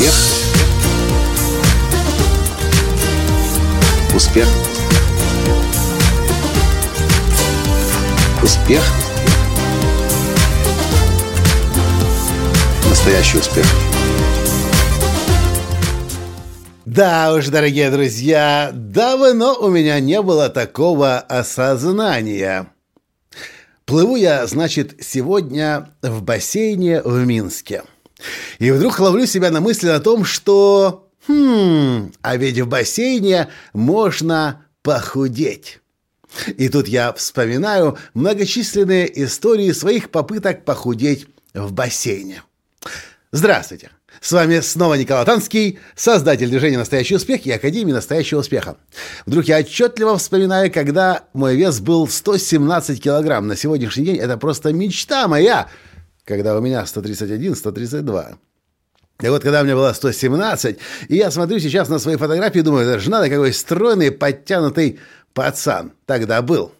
Успех. Успех. Успех. Настоящий успех. Да уж, дорогие друзья, давно у меня не было такого осознания. Плыву я, значит, сегодня в бассейне в Минске. И вдруг ловлю себя на мысли о том, что... Хм, а ведь в бассейне можно похудеть. И тут я вспоминаю многочисленные истории своих попыток похудеть в бассейне. Здравствуйте! С вами снова Николай Танский, создатель движения «Настоящий успех» и Академии «Настоящего успеха». Вдруг я отчетливо вспоминаю, когда мой вес был 117 килограмм. На сегодняшний день это просто мечта моя – когда у меня 131-132. И вот когда меня было 117, и я смотрю сейчас на свои фотографии и думаю, это же надо какой стройный, подтянутый пацан тогда был.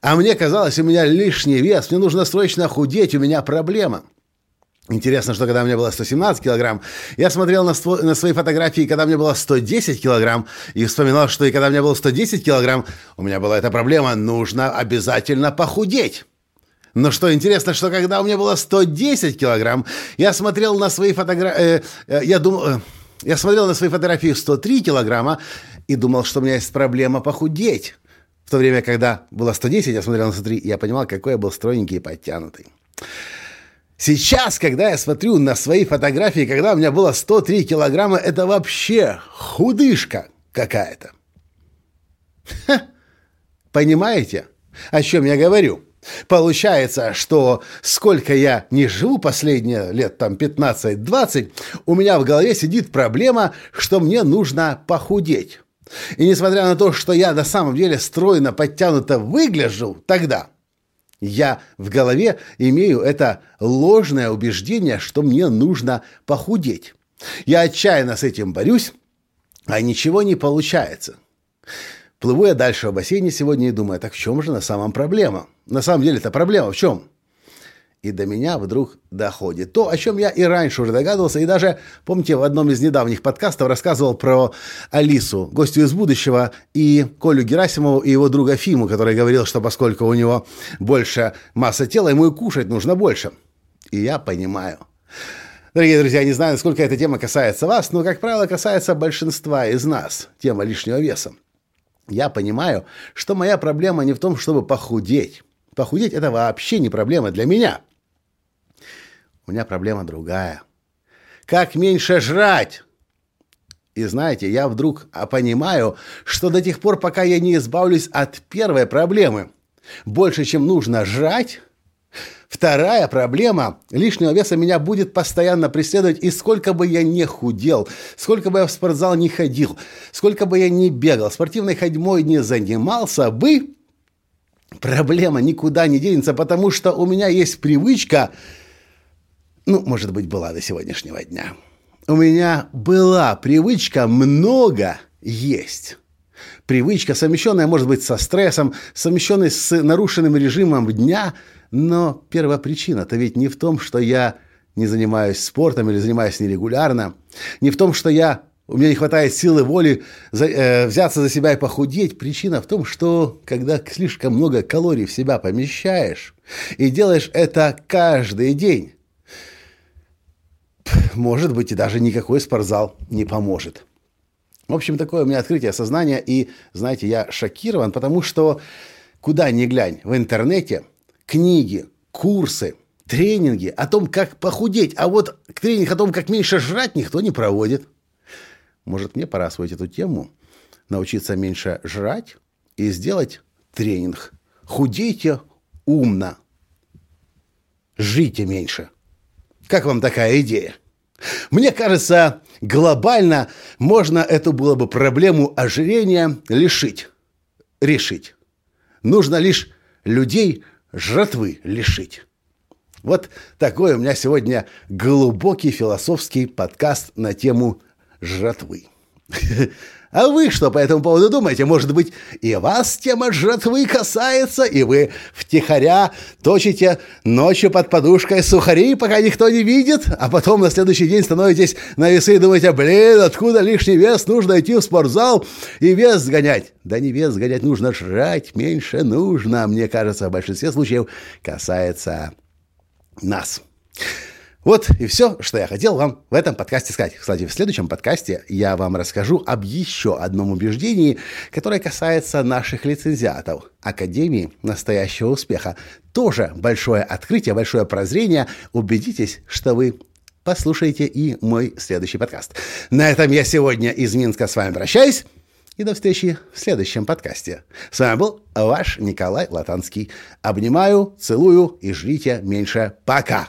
А мне казалось, у меня лишний вес, мне нужно срочно худеть, у меня проблема. Интересно, что когда меня было 117 килограмм, я смотрел на, ство- на свои фотографии, когда меня было 110 килограмм, и вспоминал, что и когда меня было 110 килограмм, у меня была эта проблема, нужно обязательно похудеть. Но что интересно, что когда у меня было 110 килограмм, я смотрел на свои фотографии, э, э, я думал, э, я смотрел на свои фотографии 103 килограмма и думал, что у меня есть проблема похудеть. В то время, когда было 110, я смотрел на 103, и я понимал, какой я был стройненький и подтянутый. Сейчас, когда я смотрю на свои фотографии, когда у меня было 103 килограмма, это вообще худышка какая-то. Понимаете, о чем я говорю? Получается, что сколько я не живу последние лет там 15-20, у меня в голове сидит проблема, что мне нужно похудеть. И несмотря на то, что я на самом деле стройно, подтянуто выгляжу тогда, я в голове имею это ложное убеждение, что мне нужно похудеть. Я отчаянно с этим борюсь, а ничего не получается. Плыву я дальше в бассейне сегодня и думаю, так в чем же на самом проблема? На самом деле это проблема в чем? И до меня вдруг доходит то, о чем я и раньше уже догадывался, и даже, помните, в одном из недавних подкастов рассказывал про Алису, гостю из будущего, и Колю Герасимову, и его друга Фиму, который говорил, что поскольку у него больше масса тела, ему и кушать нужно больше. И я понимаю. Дорогие друзья, не знаю, насколько эта тема касается вас, но, как правило, касается большинства из нас, тема лишнего веса. Я понимаю, что моя проблема не в том, чтобы похудеть. Похудеть – это вообще не проблема для меня. У меня проблема другая. Как меньше жрать? И знаете, я вдруг понимаю, что до тех пор, пока я не избавлюсь от первой проблемы, больше, чем нужно жрать, Вторая проблема – лишнего веса меня будет постоянно преследовать, и сколько бы я не худел, сколько бы я в спортзал не ходил, сколько бы я не бегал, спортивной ходьбой не занимался бы, проблема никуда не денется, потому что у меня есть привычка, ну, может быть, была до сегодняшнего дня. У меня была привычка много есть. Привычка, совмещенная, может быть, со стрессом, совмещенная с нарушенным режимом дня – но первопричина-то ведь не в том, что я не занимаюсь спортом или занимаюсь нерегулярно, не в том, что я у меня не хватает силы воли за, э, взяться за себя и похудеть. Причина в том, что когда слишком много калорий в себя помещаешь и делаешь это каждый день, может быть, и даже никакой спортзал не поможет. В общем, такое у меня открытие сознания, и, знаете, я шокирован, потому что куда ни глянь в интернете, книги, курсы, тренинги о том, как похудеть, а вот тренинг о том, как меньше жрать, никто не проводит. Может, мне пора освоить эту тему, научиться меньше жрать и сделать тренинг. Худейте умно. Жите меньше. Как вам такая идея? Мне кажется, глобально можно эту было бы проблему ожирения лишить. Решить. Нужно лишь людей жратвы лишить. Вот такой у меня сегодня глубокий философский подкаст на тему жратвы. А вы что по этому поводу думаете? Может быть, и вас тема жратвы касается, и вы втихаря точите ночью под подушкой сухари, пока никто не видит, а потом на следующий день становитесь на весы и думаете, блин, откуда лишний вес, нужно идти в спортзал и вес сгонять. Да не вес сгонять, нужно жрать меньше нужно, мне кажется, в большинстве случаев касается нас. Вот и все, что я хотел вам в этом подкасте сказать. Кстати, в следующем подкасте я вам расскажу об еще одном убеждении, которое касается наших лицензиатов. Академии настоящего успеха. Тоже большое открытие, большое прозрение. Убедитесь, что вы послушаете и мой следующий подкаст. На этом я сегодня из Минска с вами прощаюсь. И до встречи в следующем подкасте. С вами был ваш Николай Латанский. Обнимаю, целую и жрите меньше. Пока!